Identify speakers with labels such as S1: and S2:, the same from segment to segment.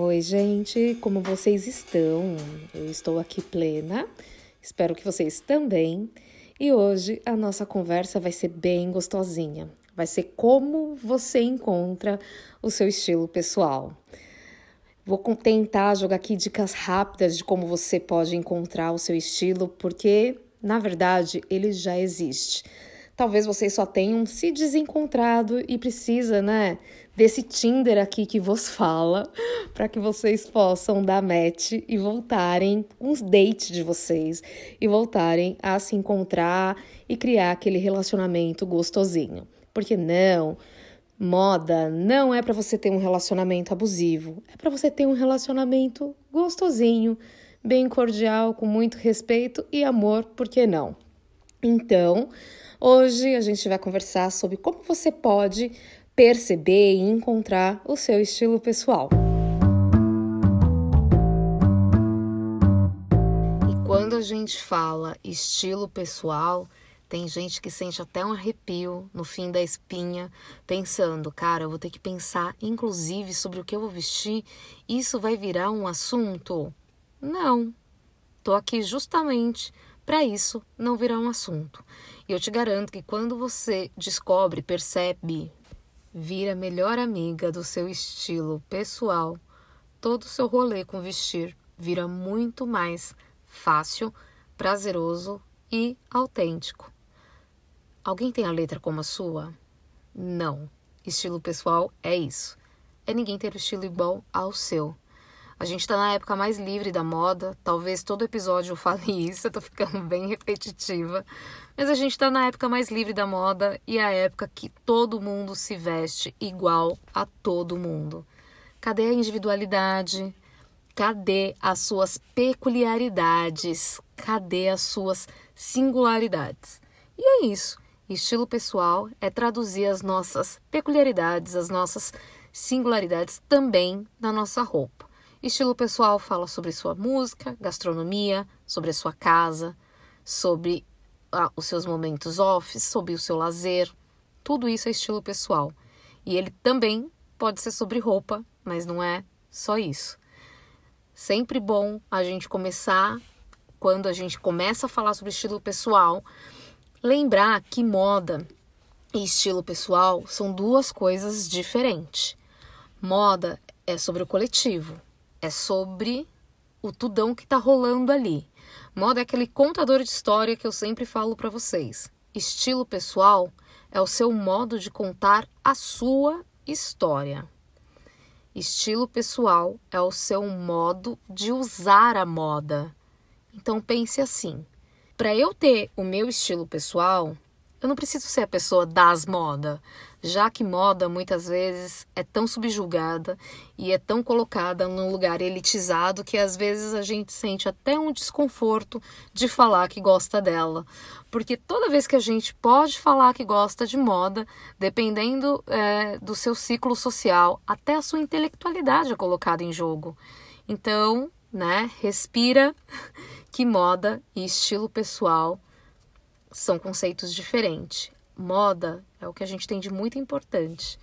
S1: Oi, gente, como vocês estão? Eu estou aqui plena, espero que vocês também. E hoje a nossa conversa vai ser bem gostosinha. Vai ser como você encontra o seu estilo pessoal. Vou tentar jogar aqui dicas rápidas de como você pode encontrar o seu estilo, porque na verdade ele já existe. Talvez vocês só tenham se desencontrado e precisa, né, desse Tinder aqui que vos fala, para que vocês possam dar match e voltarem uns dates de vocês e voltarem a se encontrar e criar aquele relacionamento gostosinho. Porque não, moda não é para você ter um relacionamento abusivo, é para você ter um relacionamento gostosinho, bem cordial, com muito respeito e amor, por que não? Então, Hoje a gente vai conversar sobre como você pode perceber e encontrar o seu estilo pessoal. E quando a gente fala estilo pessoal, tem gente que sente até um arrepio no fim da espinha, pensando, cara, eu vou ter que pensar inclusive sobre o que eu vou vestir, isso vai virar um assunto? Não. Tô aqui justamente para isso não virar um assunto. E eu te garanto que quando você descobre, percebe, vira melhor amiga do seu estilo pessoal, todo o seu rolê com vestir vira muito mais fácil, prazeroso e autêntico. Alguém tem a letra como a sua? Não. Estilo pessoal é isso. É ninguém ter o estilo igual ao seu. A gente está na época mais livre da moda. Talvez todo episódio eu fale isso, eu tô ficando bem repetitiva. Mas a gente está na época mais livre da moda e é a época que todo mundo se veste igual a todo mundo. Cadê a individualidade? Cadê as suas peculiaridades? Cadê as suas singularidades? E é isso. Estilo pessoal é traduzir as nossas peculiaridades, as nossas singularidades também na nossa roupa. Estilo pessoal fala sobre sua música, gastronomia, sobre a sua casa, sobre ah, os seus momentos off, sobre o seu lazer. Tudo isso é estilo pessoal. E ele também pode ser sobre roupa, mas não é só isso. Sempre bom a gente começar, quando a gente começa a falar sobre estilo pessoal, lembrar que moda e estilo pessoal são duas coisas diferentes. Moda é sobre o coletivo, é sobre o tudão que tá rolando ali. Moda é aquele contador de história que eu sempre falo para vocês. Estilo pessoal é o seu modo de contar a sua história. Estilo pessoal é o seu modo de usar a moda. Então pense assim: para eu ter o meu estilo pessoal, eu não preciso ser a pessoa das modas já que moda muitas vezes é tão subjugada e é tão colocada num lugar elitizado que às vezes a gente sente até um desconforto de falar que gosta dela. Porque toda vez que a gente pode falar que gosta de moda, dependendo é, do seu ciclo social, até a sua intelectualidade é colocada em jogo. Então, né, respira que moda e estilo pessoal são conceitos diferentes moda é o que a gente tem de muito importante,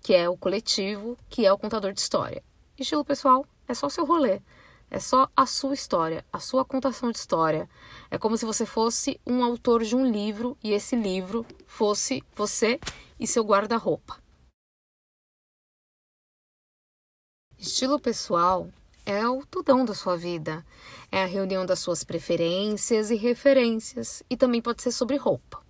S1: que é o coletivo, que é o contador de história. Estilo pessoal é só seu rolê. É só a sua história, a sua contação de história. É como se você fosse um autor de um livro e esse livro fosse você e seu guarda-roupa. Estilo pessoal é o tudão da sua vida. É a reunião das suas preferências e referências. E também pode ser sobre roupa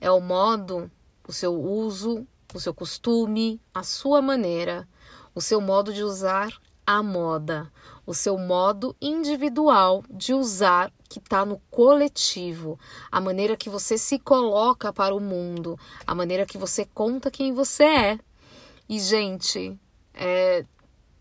S1: é o modo, o seu uso, o seu costume, a sua maneira, o seu modo de usar a moda, o seu modo individual de usar que está no coletivo, a maneira que você se coloca para o mundo, a maneira que você conta quem você é. E, gente, é,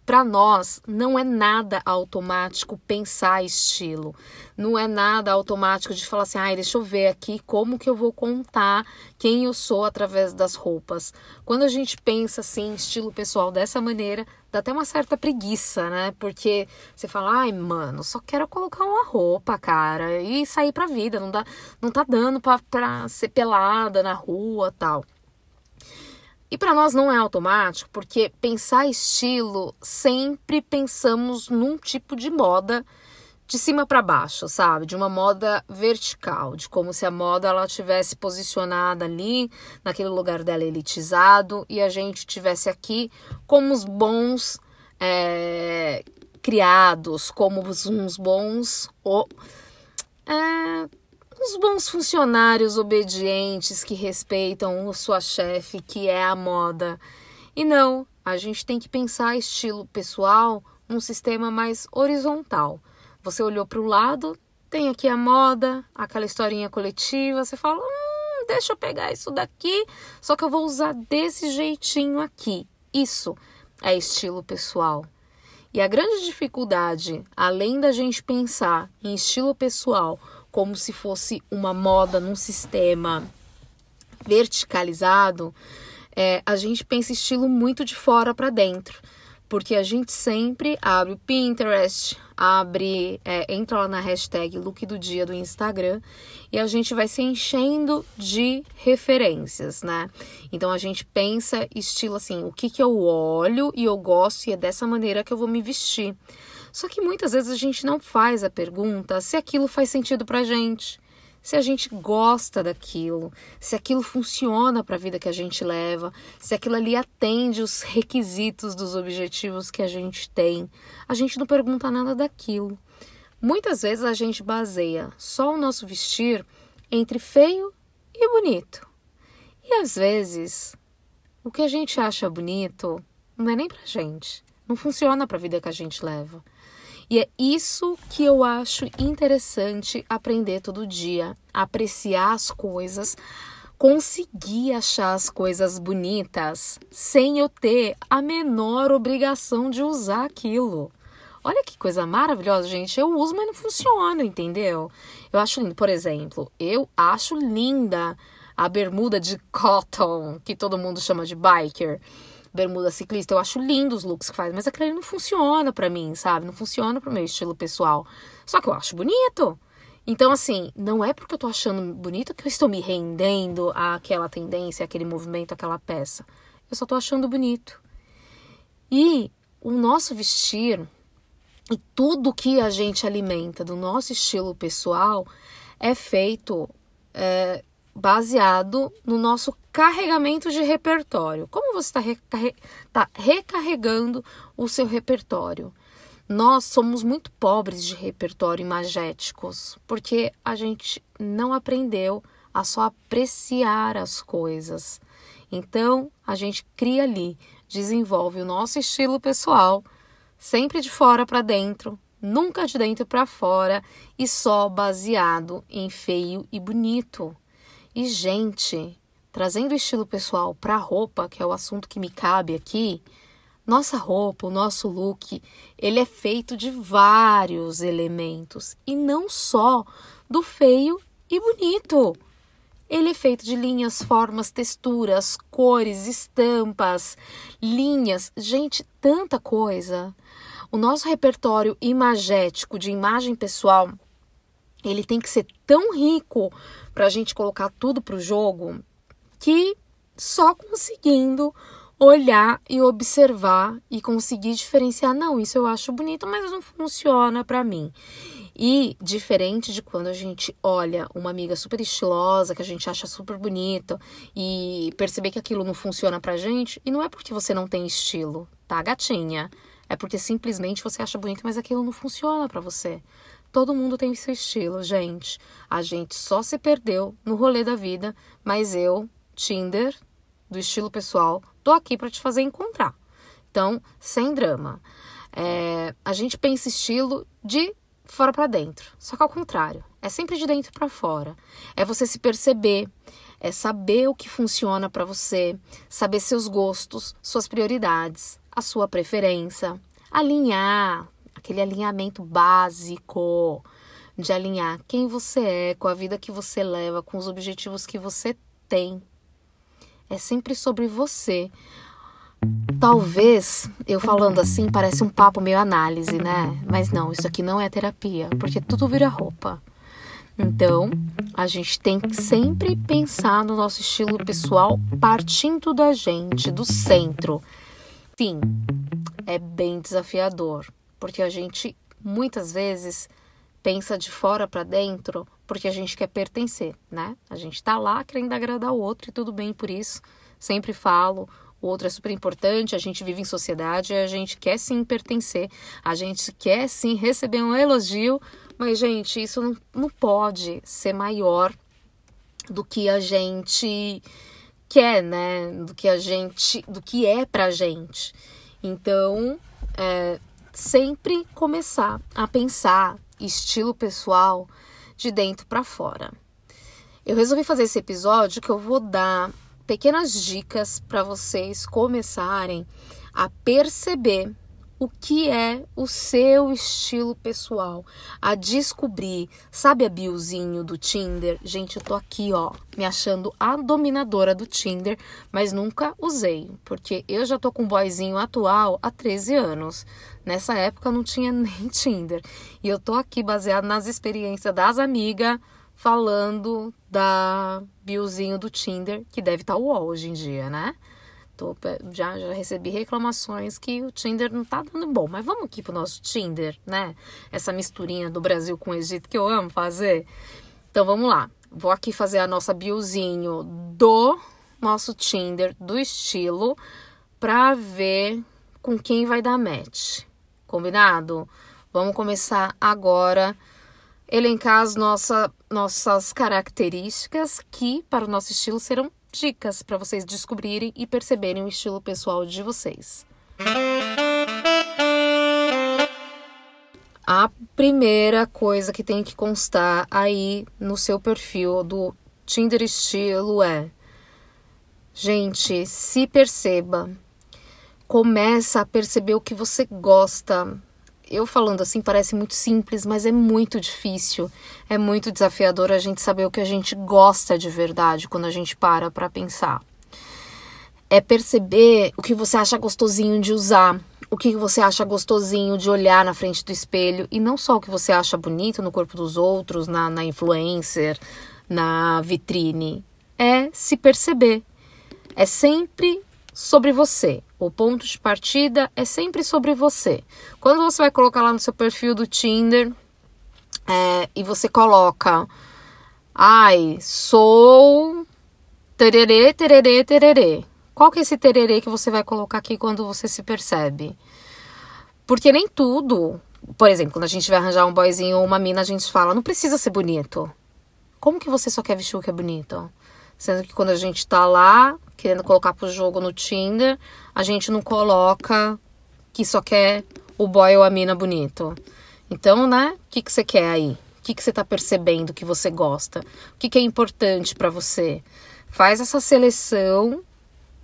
S1: para nós não é nada automático pensar estilo. Não é nada automático de falar assim, ai, ah, deixa eu ver aqui como que eu vou contar quem eu sou através das roupas. Quando a gente pensa assim, estilo pessoal dessa maneira, dá até uma certa preguiça, né? Porque você fala, ai, mano, só quero colocar uma roupa, cara, e sair pra vida, não dá, não tá dando pra, pra ser pelada na rua, tal. E para nós não é automático, porque pensar estilo sempre pensamos num tipo de moda de cima para baixo, sabe? De uma moda vertical, de como se a moda ela tivesse posicionada ali, naquele lugar dela elitizado, e a gente tivesse aqui como os bons é, criados, como uns bons. Oh, é, os bons funcionários obedientes que respeitam sua chefe, que é a moda. E não, a gente tem que pensar estilo pessoal num sistema mais horizontal. Você olhou para o lado, tem aqui a moda, aquela historinha coletiva, você fala, hum, deixa eu pegar isso daqui, só que eu vou usar desse jeitinho aqui. Isso é estilo pessoal. E a grande dificuldade, além da gente pensar em estilo pessoal como se fosse uma moda num sistema verticalizado, é, a gente pensa estilo muito de fora para dentro, porque a gente sempre abre o Pinterest, abre, é, entra lá na hashtag look do dia do Instagram e a gente vai se enchendo de referências, né? Então a gente pensa estilo assim, o que que eu olho e eu gosto e é dessa maneira que eu vou me vestir. Só que muitas vezes a gente não faz a pergunta se aquilo faz sentido pra gente, se a gente gosta daquilo, se aquilo funciona para a vida que a gente leva, se aquilo ali atende os requisitos dos objetivos que a gente tem. A gente não pergunta nada daquilo. Muitas vezes a gente baseia só o nosso vestir entre feio e bonito. E às vezes, o que a gente acha bonito não é nem pra gente, não funciona para a vida que a gente leva. E é isso que eu acho interessante aprender todo dia, apreciar as coisas, conseguir achar as coisas bonitas sem eu ter a menor obrigação de usar aquilo. Olha que coisa maravilhosa, gente. Eu uso, mas não funciona, entendeu? Eu acho lindo. Por exemplo, eu acho linda a bermuda de cotton, que todo mundo chama de biker bermuda ciclista, eu acho lindo os looks que faz, mas aquele não funciona para mim, sabe? Não funciona pro meu estilo pessoal. Só que eu acho bonito. Então, assim, não é porque eu tô achando bonito que eu estou me rendendo àquela tendência, àquele movimento, àquela peça. Eu só tô achando bonito. E o nosso vestir e tudo que a gente alimenta do nosso estilo pessoal é feito é, baseado no nosso carregamento de repertório. Como você está recarre tá recarregando o seu repertório? Nós somos muito pobres de repertório imagéticos, porque a gente não aprendeu a só apreciar as coisas. Então, a gente cria ali, desenvolve o nosso estilo pessoal, sempre de fora para dentro, nunca de dentro para fora e só baseado em feio e bonito. E, gente, trazendo o estilo pessoal para a roupa, que é o assunto que me cabe aqui, nossa roupa, o nosso look, ele é feito de vários elementos e não só do feio e bonito. Ele é feito de linhas, formas, texturas, cores, estampas, linhas, gente, tanta coisa. O nosso repertório imagético de imagem pessoal, ele tem que ser tão rico para a gente colocar tudo para o jogo que só conseguindo olhar e observar e conseguir diferenciar, não, isso eu acho bonito, mas não funciona para mim. E diferente de quando a gente olha uma amiga super estilosa, que a gente acha super bonita, e perceber que aquilo não funciona pra gente, e não é porque você não tem estilo, tá, gatinha? É porque simplesmente você acha bonito, mas aquilo não funciona para você. Todo mundo tem seu estilo, gente. A gente só se perdeu no rolê da vida, mas eu, Tinder, do estilo pessoal, tô aqui para te fazer encontrar. Então, sem drama. É, a gente pensa estilo de fora para dentro, só que ao contrário, é sempre de dentro para fora. É você se perceber, é saber o que funciona para você, saber seus gostos, suas prioridades, a sua preferência, alinhar, aquele alinhamento básico de alinhar quem você é com a vida que você leva, com os objetivos que você tem. É sempre sobre você. Talvez eu falando assim parece um papo meio análise, né? Mas não, isso aqui não é terapia, porque tudo vira roupa. Então, a gente tem que sempre pensar no nosso estilo pessoal partindo da gente, do centro. Sim, é bem desafiador, porque a gente muitas vezes pensa de fora para dentro porque a gente quer pertencer, né? A gente tá lá querendo agradar o outro e tudo bem por isso. Sempre falo, o outro é super importante, a gente vive em sociedade, a gente quer sim pertencer, a gente quer sim receber um elogio, mas, gente, isso não, não pode ser maior do que a gente quer, né? Do que a gente, do que é pra gente. Então, é, sempre começar a pensar estilo pessoal de dentro para fora. Eu resolvi fazer esse episódio que eu vou dar pequenas dicas para vocês começarem a perceber o que é o seu estilo pessoal, a descobrir. Sabe a biozinho do Tinder? Gente, eu tô aqui, ó, me achando a dominadora do Tinder, mas nunca usei, porque eu já tô com o boyzinho atual há 13 anos. Nessa época não tinha nem Tinder. E eu tô aqui baseado nas experiências das amigas falando da biozinho do Tinder, que deve estar tá hoje em dia, né? Tô, já, já recebi reclamações que o Tinder não tá dando bom. Mas vamos aqui pro nosso Tinder, né? Essa misturinha do Brasil com o Egito que eu amo fazer. Então vamos lá. Vou aqui fazer a nossa biozinho do nosso Tinder, do estilo, pra ver com quem vai dar match. Combinado? Vamos começar agora elencar as nossa, nossas características que, para o nosso estilo, serão dicas para vocês descobrirem e perceberem o estilo pessoal de vocês. A primeira coisa que tem que constar aí no seu perfil do Tinder estilo é: gente, se perceba. Começa a perceber o que você gosta, eu falando assim parece muito simples, mas é muito difícil, é muito desafiador a gente saber o que a gente gosta de verdade quando a gente para para pensar. É perceber o que você acha gostosinho de usar, o que você acha gostosinho de olhar na frente do espelho e não só o que você acha bonito no corpo dos outros, na, na influencer, na vitrine. É se perceber. É sempre sobre você. O ponto de partida é sempre sobre você. Quando você vai colocar lá no seu perfil do Tinder é, e você coloca, ai, sou tererê, tererê, tererê. Qual que é esse tererê que você vai colocar aqui quando você se percebe? Porque nem tudo, por exemplo, quando a gente vai arranjar um boyzinho ou uma mina, a gente fala, não precisa ser bonito. Como que você só quer vestir o que é bonito? Sendo que quando a gente tá lá, querendo colocar pro jogo no Tinder, a gente não coloca que só quer o boy ou a mina bonito. Então, né? O que, que você quer aí? O que, que você tá percebendo que você gosta? O que, que é importante para você? Faz essa seleção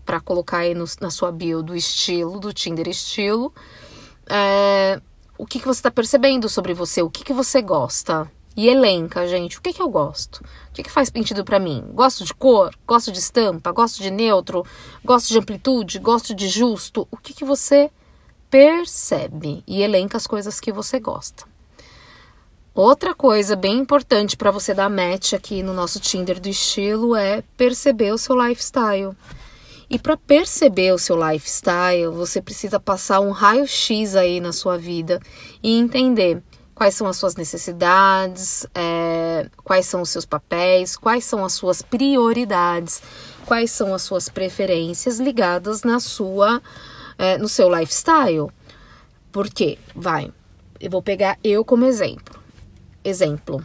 S1: para colocar aí no, na sua bio do estilo, do Tinder estilo. É, o que, que você tá percebendo sobre você? O que, que você gosta? E elenca, gente, o que, que eu gosto? O que, que faz sentido para mim? Gosto de cor? Gosto de estampa? Gosto de neutro? Gosto de amplitude? Gosto de justo? O que, que você percebe e elenca as coisas que você gosta. Outra coisa bem importante para você dar match aqui no nosso Tinder do estilo é perceber o seu lifestyle. E para perceber o seu lifestyle, você precisa passar um raio-x aí na sua vida e entender quais são as suas necessidades, é, quais são os seus papéis, quais são as suas prioridades, quais são as suas preferências ligadas na sua, é, no seu lifestyle. Por quê? Vai, eu vou pegar eu como exemplo. Exemplo,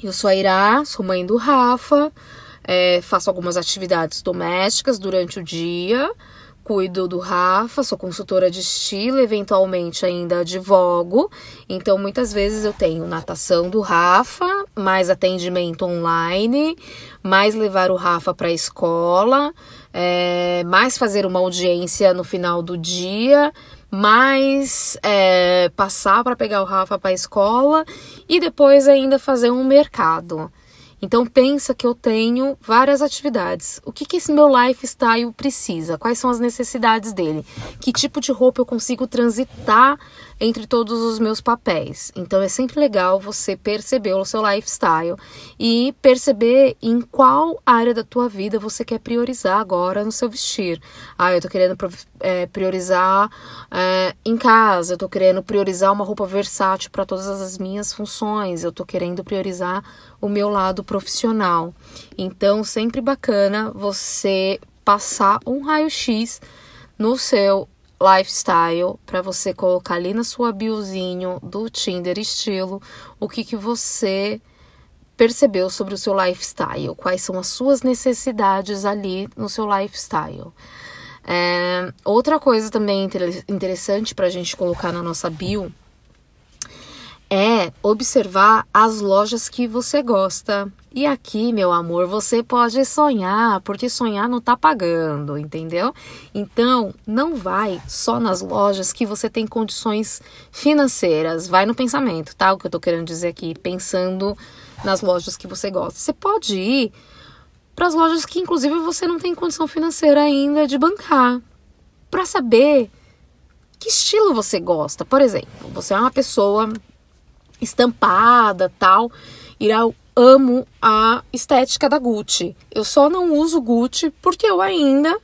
S1: eu sou a Irá, sou mãe do Rafa, é, faço algumas atividades domésticas durante o dia, cuido do Rafa, sou consultora de estilo, eventualmente ainda advogo. Então, muitas vezes eu tenho natação do Rafa, mais atendimento online, mais levar o Rafa para a escola, é, mais fazer uma audiência no final do dia, mais é, passar para pegar o Rafa para a escola e depois ainda fazer um mercado. Então pensa que eu tenho várias atividades. O que, que esse meu lifestyle precisa? Quais são as necessidades dele? Que tipo de roupa eu consigo transitar entre todos os meus papéis? Então é sempre legal você perceber o seu lifestyle e perceber em qual área da tua vida você quer priorizar agora no seu vestir. Ah, eu tô querendo é, priorizar é, em casa, eu tô querendo priorizar uma roupa versátil para todas as minhas funções, eu tô querendo priorizar o meu lado profissional. Então, sempre bacana você passar um raio-x no seu lifestyle para você colocar ali na sua biozinho do Tinder estilo o que que você percebeu sobre o seu lifestyle, quais são as suas necessidades ali no seu lifestyle. É, outra coisa também interessante para a gente colocar na nossa bio é observar as lojas que você gosta. E aqui, meu amor, você pode sonhar, porque sonhar não tá pagando, entendeu? Então, não vai só nas lojas que você tem condições financeiras, vai no pensamento, tá? O que eu tô querendo dizer aqui, pensando nas lojas que você gosta. Você pode ir para as lojas que inclusive você não tem condição financeira ainda de bancar, para saber que estilo você gosta. Por exemplo, você é uma pessoa estampada, tal. Eu amo a estética da Gucci. Eu só não uso Gucci porque eu ainda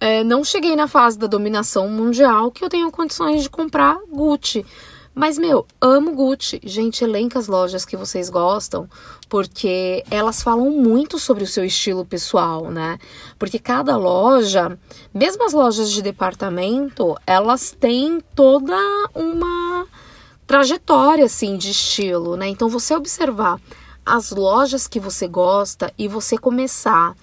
S1: é, não cheguei na fase da dominação mundial que eu tenho condições de comprar Gucci. Mas, meu, amo Gucci. Gente, elenca as lojas que vocês gostam, porque elas falam muito sobre o seu estilo pessoal, né? Porque cada loja, mesmo as lojas de departamento, elas têm toda uma trajetória assim de estilo, né? Então você observar as lojas que você gosta e você começar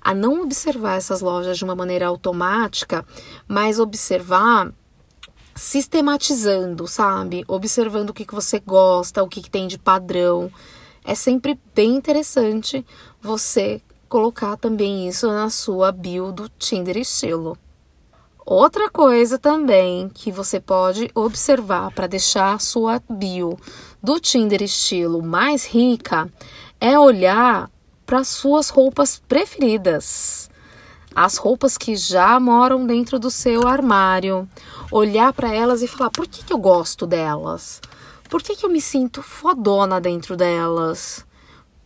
S1: a não observar essas lojas de uma maneira automática, mas observar sistematizando, sabe? Observando o que, que você gosta, o que, que tem de padrão. É sempre bem interessante você colocar também isso na sua bio do Tinder Estilo. Outra coisa também que você pode observar para deixar sua bio do Tinder estilo mais rica é olhar para suas roupas preferidas. As roupas que já moram dentro do seu armário. Olhar para elas e falar: por que, que eu gosto delas? Por que, que eu me sinto fodona dentro delas?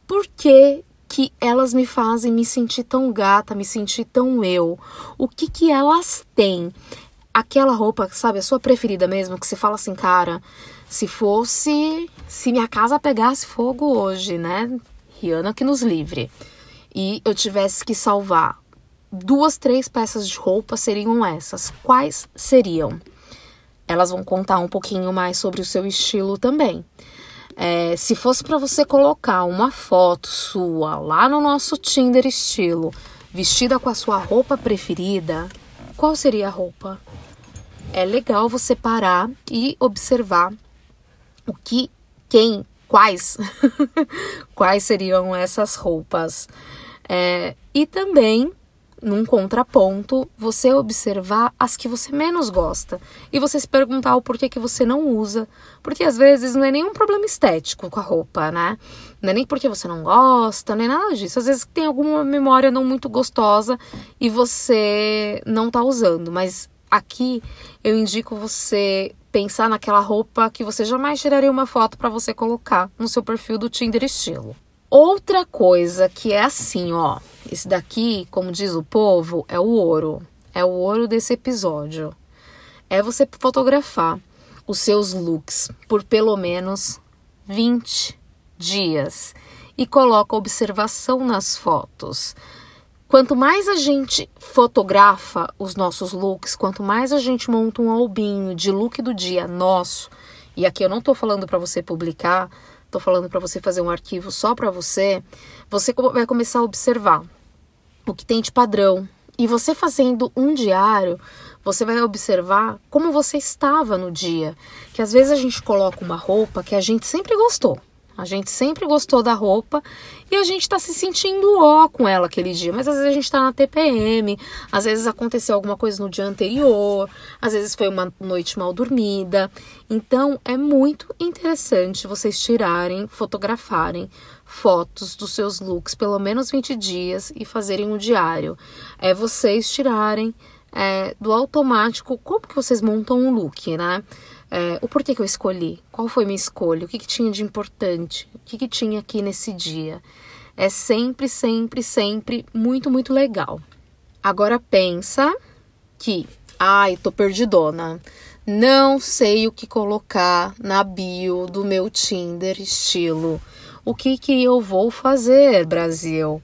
S1: Por que, que elas me fazem me sentir tão gata, me sentir tão eu. O que que elas têm? Aquela roupa, sabe, a sua preferida mesmo, que você fala assim, cara, se fosse, se minha casa pegasse fogo hoje, né? Rihanna que nos livre. E eu tivesse que salvar duas, três peças de roupa seriam essas. Quais seriam? Elas vão contar um pouquinho mais sobre o seu estilo também. É, se fosse para você colocar uma foto sua lá no nosso Tinder estilo, vestida com a sua roupa preferida, qual seria a roupa? É legal você parar e observar o que, quem, quais, quais seriam essas roupas. É, e também num contraponto, você observar as que você menos gosta e você se perguntar o porquê que você não usa, porque às vezes não é nenhum problema estético com a roupa, né? Não é nem porque você não gosta, nem nada disso. Às vezes tem alguma memória não muito gostosa e você não tá usando, mas aqui eu indico você pensar naquela roupa que você jamais tiraria uma foto para você colocar no seu perfil do Tinder estilo. Outra coisa que é assim, ó, esse daqui, como diz o povo, é o ouro. É o ouro desse episódio. É você fotografar os seus looks por pelo menos 20 dias e coloca observação nas fotos. Quanto mais a gente fotografa os nossos looks, quanto mais a gente monta um albinho de look do dia nosso, e aqui eu não estou falando para você publicar, estou falando para você fazer um arquivo só para você, você vai começar a observar o que tem de padrão. E você fazendo um diário, você vai observar como você estava no dia. Que às vezes a gente coloca uma roupa que a gente sempre gostou. A gente sempre gostou da roupa e a gente tá se sentindo ó com ela aquele dia. Mas às vezes a gente tá na TPM, às vezes aconteceu alguma coisa no dia anterior, às vezes foi uma noite mal dormida. Então é muito interessante vocês tirarem, fotografarem fotos dos seus looks pelo menos 20 dias e fazerem um diário. É vocês tirarem é, do automático como que vocês montam um look, né? É, o porquê que eu escolhi, qual foi minha escolha, o que, que tinha de importante, o que, que tinha aqui nesse dia. É sempre, sempre, sempre muito, muito legal. Agora pensa que, ai, tô perdidona. Não sei o que colocar na bio do meu Tinder estilo. O que que eu vou fazer, Brasil?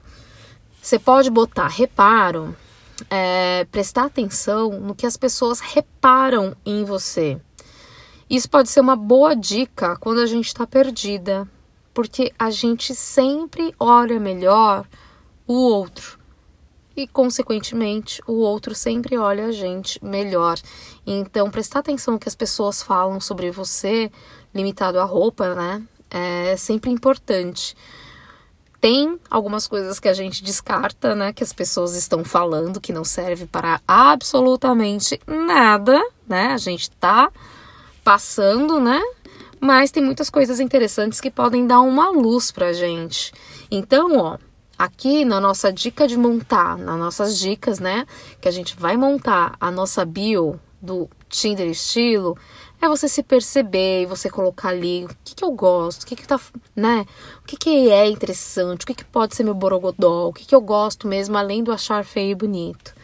S1: Você pode botar reparo, é, prestar atenção no que as pessoas reparam em você. Isso pode ser uma boa dica quando a gente está perdida, porque a gente sempre olha melhor o outro e, consequentemente, o outro sempre olha a gente melhor. Então, prestar atenção no que as pessoas falam sobre você, limitado à roupa, né? É sempre importante. Tem algumas coisas que a gente descarta, né? Que as pessoas estão falando que não serve para absolutamente nada, né? A gente tá passando, né? Mas tem muitas coisas interessantes que podem dar uma luz pra gente. Então, ó, aqui na nossa dica de montar, nas nossas dicas, né, que a gente vai montar a nossa bio do Tinder estilo, é você se perceber e você colocar ali o que, que eu gosto, o que, que tá, né? O que, que é interessante, o que, que pode ser meu borogodó, o que, que eu gosto mesmo, além do achar feio e bonito.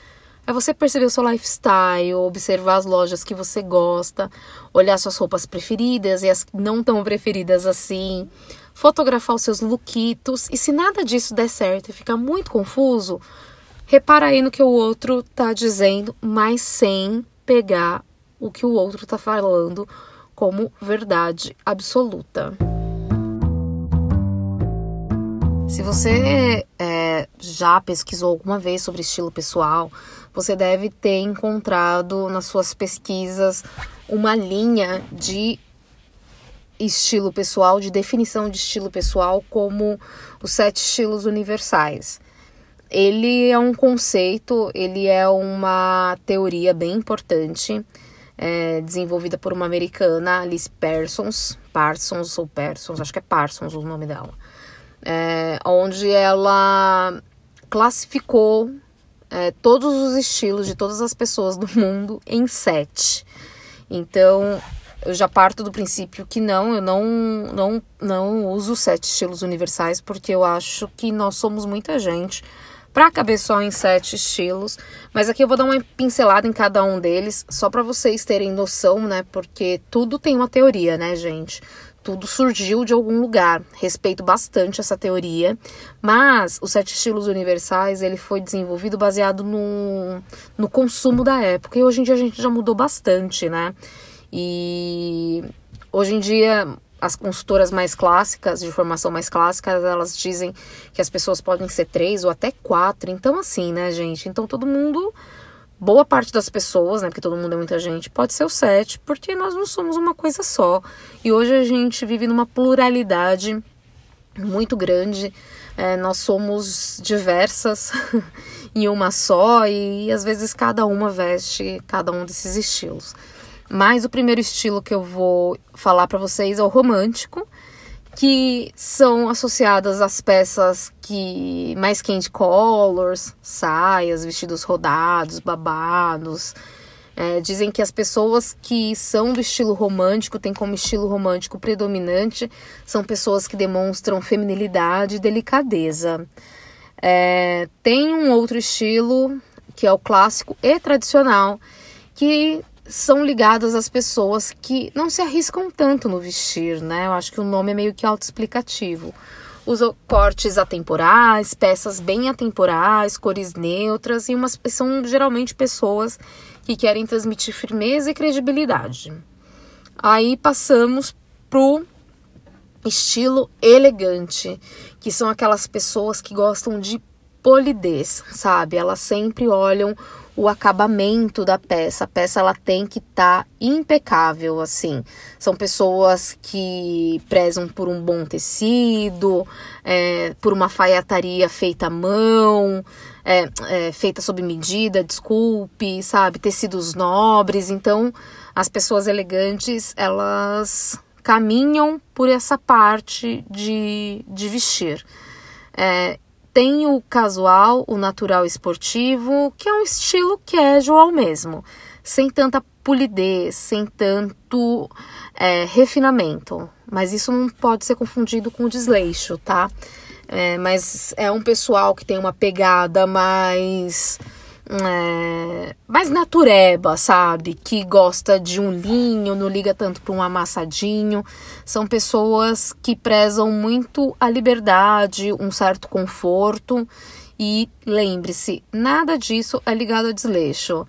S1: É você perceber o seu lifestyle, observar as lojas que você gosta, olhar suas roupas preferidas e as não tão preferidas assim, fotografar os seus lookitos. E se nada disso der certo e ficar muito confuso, repara aí no que o outro tá dizendo, mas sem pegar o que o outro tá falando como verdade absoluta. Se você é, já pesquisou alguma vez sobre estilo pessoal, você deve ter encontrado nas suas pesquisas uma linha de estilo pessoal, de definição de estilo pessoal como os sete estilos universais. Ele é um conceito, ele é uma teoria bem importante, é, desenvolvida por uma americana, Alice Parsons, Parsons ou Parsons, acho que é Parsons o nome dela, é, onde ela classificou é, todos os estilos de todas as pessoas do mundo em sete. Então, eu já parto do princípio que não, eu não, não, não uso sete estilos universais, porque eu acho que nós somos muita gente para caber só em sete estilos. Mas aqui eu vou dar uma pincelada em cada um deles, só para vocês terem noção, né? Porque tudo tem uma teoria, né, gente? Tudo surgiu de algum lugar. Respeito bastante essa teoria, mas os sete estilos universais ele foi desenvolvido baseado no, no consumo da época e hoje em dia a gente já mudou bastante, né? E hoje em dia as consultoras mais clássicas, de formação mais clássica, elas dizem que as pessoas podem ser três ou até quatro. Então, assim, né, gente? Então todo mundo boa parte das pessoas, né, porque todo mundo é muita gente, pode ser o sete, porque nós não somos uma coisa só. E hoje a gente vive numa pluralidade muito grande. É, nós somos diversas em uma só e às vezes cada uma veste cada um desses estilos. Mas o primeiro estilo que eu vou falar para vocês é o romântico, que são associadas às peças que mais candy colors, saias, vestidos rodados, babados. É, dizem que as pessoas que são do estilo romântico, têm como estilo romântico predominante, são pessoas que demonstram feminilidade e delicadeza. É, tem um outro estilo, que é o clássico e tradicional, que são ligadas às pessoas que não se arriscam tanto no vestir, né? Eu acho que o nome é meio que autoexplicativo. Usam cortes atemporais, peças bem atemporais, cores neutras e umas, são geralmente pessoas que querem transmitir firmeza e credibilidade. Aí passamos pro estilo elegante, que são aquelas pessoas que gostam de polidez, sabe? Elas sempre olham o acabamento da peça. A peça ela tem que estar tá impecável, assim. São pessoas que prezam por um bom tecido, é, por uma faiataria feita à mão, é, é, feita sob medida, desculpe, sabe? Tecidos nobres. Então, as pessoas elegantes, elas caminham por essa parte de, de vestir. É, tem o casual, o natural esportivo, que é um estilo casual mesmo, sem tanta polidez, sem tanto é, refinamento. Mas isso não pode ser confundido com desleixo, tá? É, mas é um pessoal que tem uma pegada mais é, mais natureba, sabe? Que gosta de um linho, não liga tanto para um amassadinho. São pessoas que prezam muito a liberdade, um certo conforto. E lembre-se, nada disso é ligado a desleixo.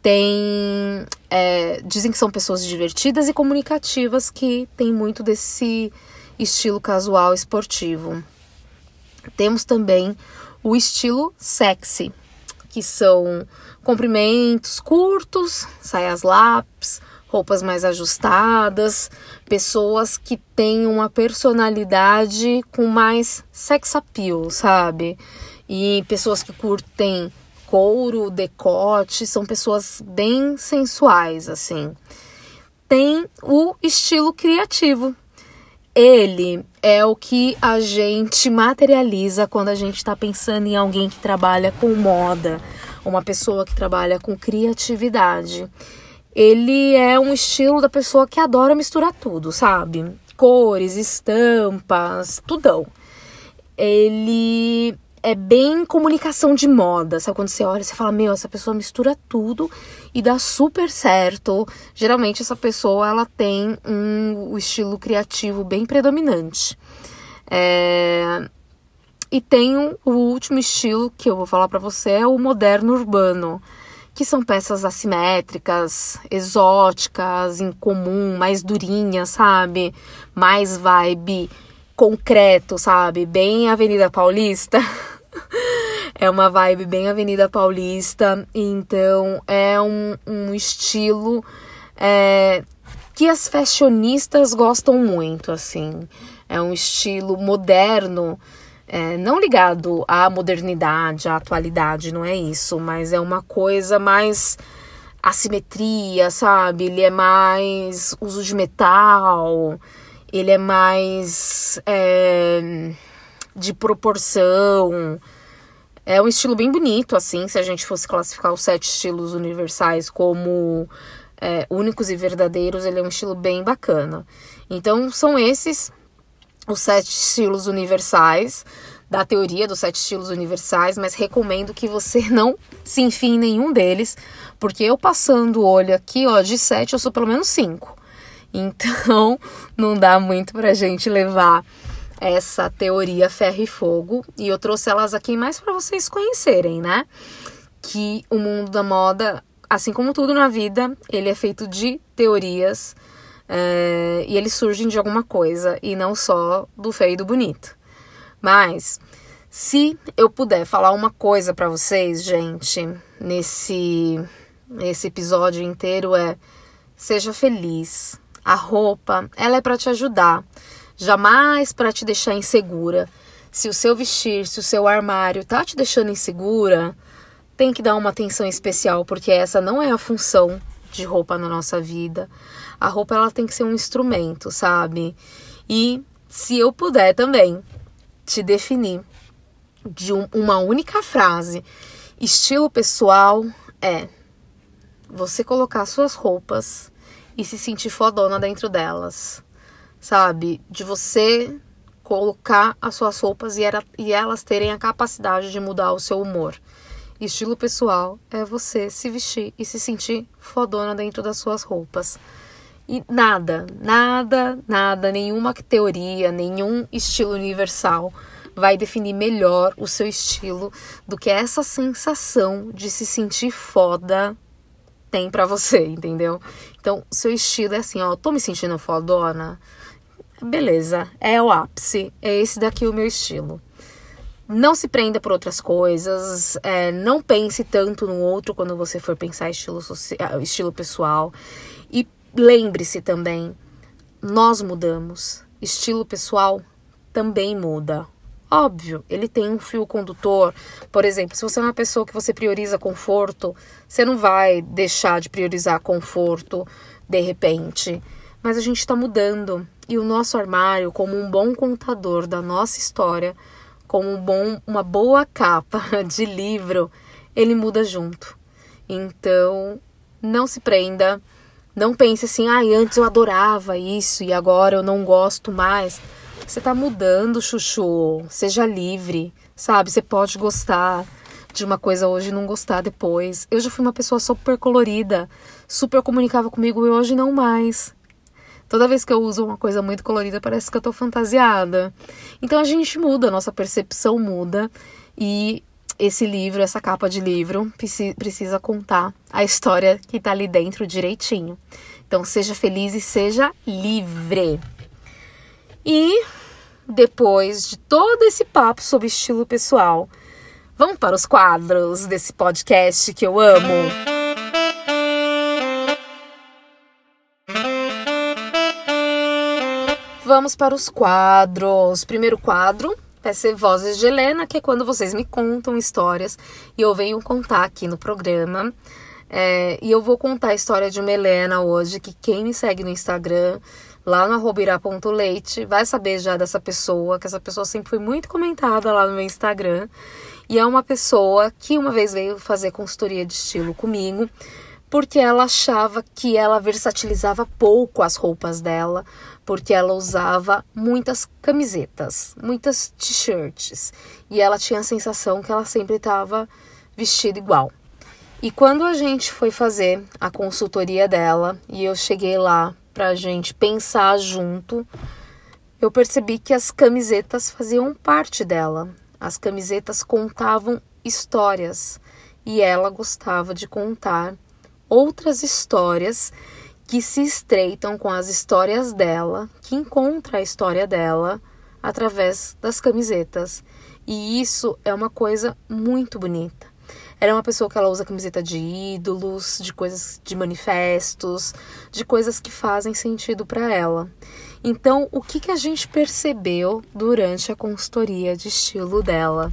S1: Tem. É, dizem que são pessoas divertidas e comunicativas que têm muito desse estilo casual esportivo. Temos também o estilo sexy que são comprimentos curtos, saias lápis, roupas mais ajustadas, pessoas que têm uma personalidade com mais sex appeal, sabe? E pessoas que curtem couro, decote, são pessoas bem sensuais, assim. Tem o estilo criativo. Ele é o que a gente materializa quando a gente está pensando em alguém que trabalha com moda, uma pessoa que trabalha com criatividade. Ele é um estilo da pessoa que adora misturar tudo, sabe? Cores, estampas, tudão. Ele é bem comunicação de moda, sabe? Quando você olha, você fala, meu, essa pessoa mistura tudo e dá super certo. Geralmente essa pessoa ela tem um, um estilo criativo bem predominante. É... E tem um, o último estilo que eu vou falar para você é o moderno urbano, que são peças assimétricas, exóticas, incomum, mais durinhas, sabe? Mais vibe concreto, sabe? Bem Avenida Paulista. é uma vibe bem Avenida Paulista, então é um, um estilo é, que as fashionistas gostam muito, assim. É um estilo moderno, é, não ligado à modernidade, à atualidade, não é isso, mas é uma coisa mais assimetria, sabe? Ele é mais uso de metal, ele é mais é, de proporção. É um estilo bem bonito, assim, se a gente fosse classificar os sete estilos universais como é, únicos e verdadeiros, ele é um estilo bem bacana. Então, são esses os sete estilos universais, da teoria dos sete estilos universais, mas recomendo que você não se enfie em nenhum deles, porque eu passando o olho aqui, ó, de sete eu sou pelo menos cinco. Então, não dá muito pra gente levar essa teoria ferro e fogo e eu trouxe elas aqui mais para vocês conhecerem, né? Que o mundo da moda, assim como tudo na vida, ele é feito de teorias é, e eles surgem de alguma coisa e não só do feio e do bonito. Mas se eu puder falar uma coisa para vocês, gente, nesse nesse episódio inteiro é seja feliz. A roupa, ela é para te ajudar jamais para te deixar insegura. Se o seu vestir, se o seu armário tá te deixando insegura, tem que dar uma atenção especial, porque essa não é a função de roupa na nossa vida. A roupa ela tem que ser um instrumento, sabe? E se eu puder também te definir de um, uma única frase, estilo pessoal é você colocar suas roupas e se sentir fodona dentro delas sabe? De você colocar as suas roupas e, era, e elas terem a capacidade de mudar o seu humor. Estilo pessoal é você se vestir e se sentir fodona dentro das suas roupas. E nada, nada, nada, nenhuma teoria, nenhum estilo universal vai definir melhor o seu estilo do que essa sensação de se sentir foda tem para você, entendeu? Então, seu estilo é assim, ó, tô me sentindo fodona beleza, é o ápice, é esse daqui o meu estilo. não se prenda por outras coisas, é, não pense tanto no outro quando você for pensar estilo, social, estilo pessoal. E lembre-se também, nós mudamos, estilo pessoal também muda. Óbvio, ele tem um fio condutor. Por exemplo, se você é uma pessoa que você prioriza conforto, você não vai deixar de priorizar conforto de repente. Mas a gente está mudando. E o nosso armário, como um bom contador da nossa história, como um bom, uma boa capa de livro, ele muda junto. Então, não se prenda, não pense assim, ah, antes eu adorava isso e agora eu não gosto mais. Você tá mudando, chuchu. Seja livre, sabe? Você pode gostar de uma coisa hoje e não gostar depois. Eu já fui uma pessoa super colorida, super comunicava comigo e hoje não mais. Toda vez que eu uso uma coisa muito colorida, parece que eu tô fantasiada. Então a gente muda, a nossa percepção muda e esse livro, essa capa de livro, precisa contar a história que tá ali dentro direitinho. Então seja feliz e seja livre. E depois de todo esse papo sobre estilo pessoal, vamos para os quadros desse podcast que eu amo. Vamos para os quadros. Primeiro quadro vai ser Vozes de Helena, que é quando vocês me contam histórias e eu venho contar aqui no programa. É, e eu vou contar a história de uma Helena hoje, que quem me segue no Instagram, lá no arrobirá.leite, vai saber já dessa pessoa, que essa pessoa sempre foi muito comentada lá no meu Instagram. E é uma pessoa que uma vez veio fazer consultoria de estilo comigo, porque ela achava que ela versatilizava pouco as roupas dela, porque ela usava muitas camisetas, muitas t-shirts, e ela tinha a sensação que ela sempre estava vestida igual. E quando a gente foi fazer a consultoria dela e eu cheguei lá para a gente pensar junto, eu percebi que as camisetas faziam parte dela. As camisetas contavam histórias e ela gostava de contar outras histórias que se estreitam com as histórias dela, que encontra a história dela através das camisetas. E isso é uma coisa muito bonita. Ela é uma pessoa que ela usa camiseta de ídolos, de coisas de manifestos, de coisas que fazem sentido para ela. Então, o que, que a gente percebeu durante a consultoria de estilo dela?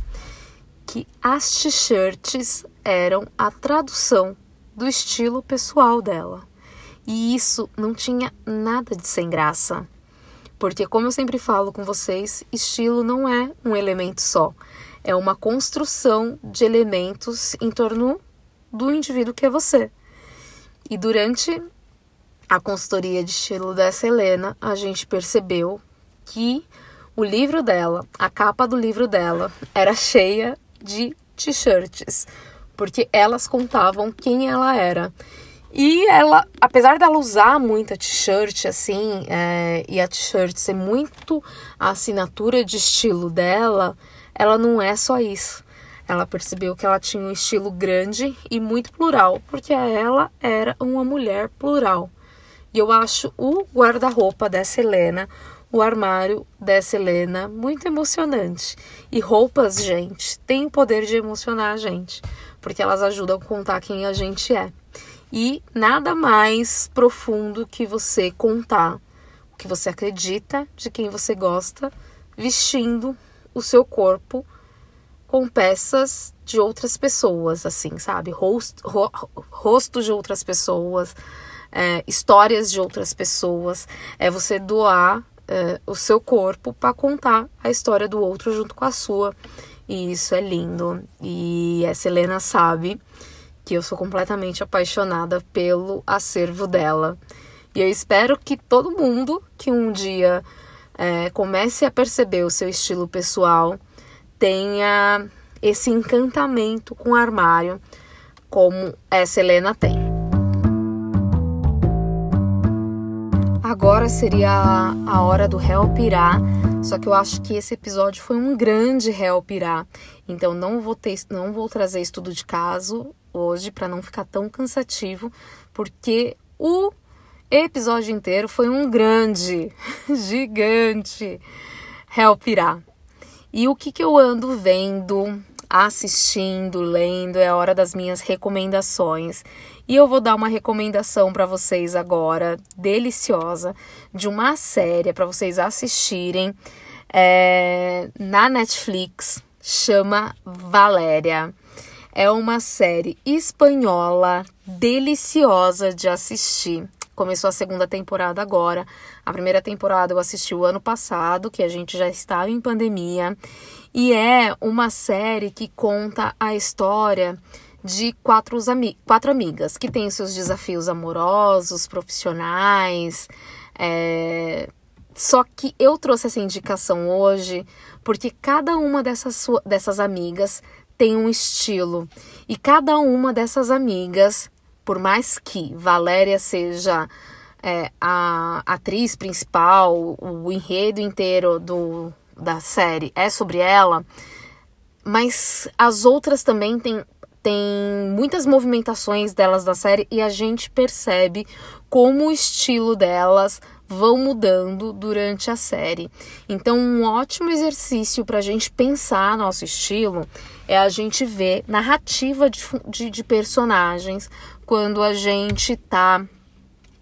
S1: Que as t-shirts eram a tradução do estilo pessoal dela. E isso não tinha nada de sem graça. Porque, como eu sempre falo com vocês, estilo não é um elemento só. É uma construção de elementos em torno do indivíduo que é você. E durante a consultoria de estilo dessa Helena, a gente percebeu que o livro dela, a capa do livro dela, era cheia de t-shirts porque elas contavam quem ela era. E ela, apesar dela usar muita t-shirt assim, é, e a t-shirt ser muito a assinatura de estilo dela, ela não é só isso. Ela percebeu que ela tinha um estilo grande e muito plural, porque ela era uma mulher plural. E eu acho o guarda-roupa dessa Helena, o armário dessa Helena, muito emocionante. E roupas, gente, tem o poder de emocionar a gente porque elas ajudam a contar quem a gente é. E nada mais profundo que você contar o que você acredita, de quem você gosta, vestindo o seu corpo com peças de outras pessoas, assim, sabe? Rosto, ro, rosto de outras pessoas, é, histórias de outras pessoas. É você doar é, o seu corpo para contar a história do outro junto com a sua. E isso é lindo. E essa Helena sabe que eu sou completamente apaixonada pelo acervo dela. E eu espero que todo mundo que um dia é, comece a perceber o seu estilo pessoal tenha esse encantamento com o armário como essa Helena tem. Agora seria a hora do réu pirar só que eu acho que esse episódio foi um grande réu pirar. Então não vou ter, não vou trazer estudo de caso hoje para não ficar tão cansativo, porque o episódio inteiro foi um grande, gigante réu pirar. E o que, que eu ando vendo, assistindo, lendo, é a hora das minhas recomendações. E eu vou dar uma recomendação para vocês agora, deliciosa, de uma série para vocês assistirem é, na Netflix, chama Valéria. É uma série espanhola deliciosa de assistir. Começou a segunda temporada agora. A primeira temporada eu assisti o ano passado, que a gente já estava em pandemia. E é uma série que conta a história de quatro, ami quatro amigas que têm seus desafios amorosos, profissionais. É... Só que eu trouxe essa indicação hoje porque cada uma dessas, dessas amigas tem um estilo. E cada uma dessas amigas por mais que Valéria seja é, a atriz principal, o enredo inteiro do, da série é sobre ela, mas as outras também têm, têm muitas movimentações delas da série e a gente percebe como o estilo delas vão mudando durante a série. Então, um ótimo exercício para a gente pensar nosso estilo é a gente ver narrativa de, de, de personagens quando a gente tá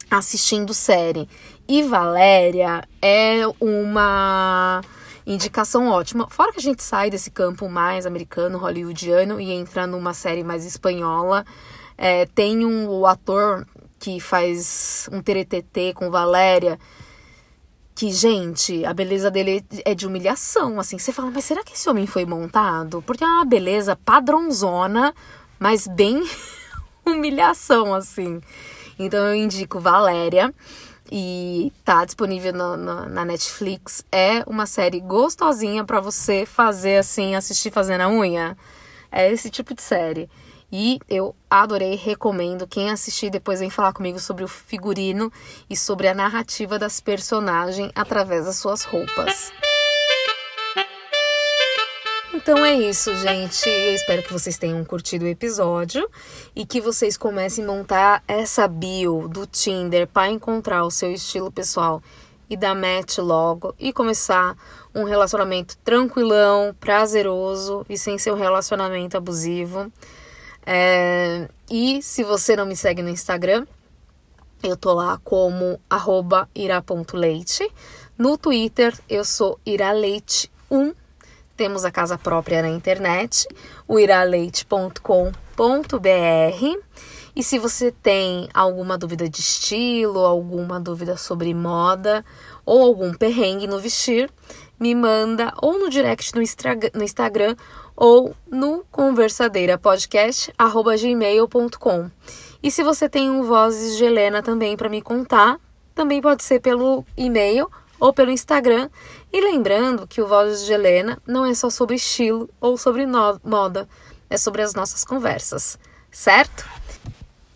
S1: assistindo série. E Valéria é uma indicação ótima. Fora que a gente sai desse campo mais americano, hollywoodiano e entra numa série mais espanhola. É, tem um o ator que faz um teretetê com Valéria. Que, gente, a beleza dele é de humilhação, assim. Você fala, mas será que esse homem foi montado? Porque é uma beleza padrãozona, mas bem humilhação, assim. Então eu indico Valéria e tá disponível no, no, na Netflix. É uma série gostosinha para você fazer assim, assistir fazendo a unha. É esse tipo de série. E eu adorei, recomendo. Quem assistir depois vem falar comigo sobre o figurino e sobre a narrativa das personagens através das suas roupas. Então é isso, gente. Eu espero que vocês tenham curtido o episódio e que vocês comecem a montar essa bio do Tinder para encontrar o seu estilo pessoal e dar match logo e começar um relacionamento tranquilão, prazeroso e sem ser um relacionamento abusivo. É... E se você não me segue no Instagram, eu tô lá como ira.leite. No Twitter, eu sou iraleite1 temos a casa própria na internet, o iraleite.com.br. E se você tem alguma dúvida de estilo, alguma dúvida sobre moda ou algum perrengue no vestir, me manda ou no direct no, no Instagram ou no conversadeirapodcast@gmail.com. E se você tem um Vozes de Helena também para me contar, também pode ser pelo e-mail ou pelo Instagram. E lembrando que o Vozes de Helena não é só sobre estilo ou sobre moda, é sobre as nossas conversas, certo?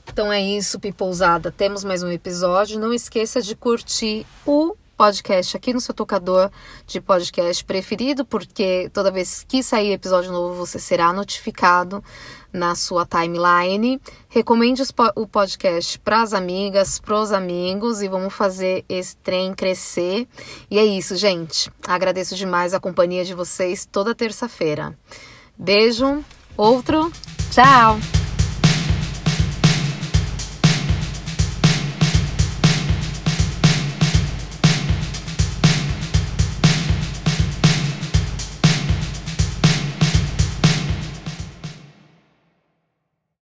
S1: Então é isso, Pipousada. Temos mais um episódio. Não esqueça de curtir o podcast aqui no seu tocador de podcast preferido, porque toda vez que sair episódio novo você será notificado na sua timeline. Recomende o podcast para as amigas, para os amigos e vamos fazer esse trem crescer. E é isso, gente. Agradeço demais a companhia de vocês toda terça-feira. Beijo, outro, tchau!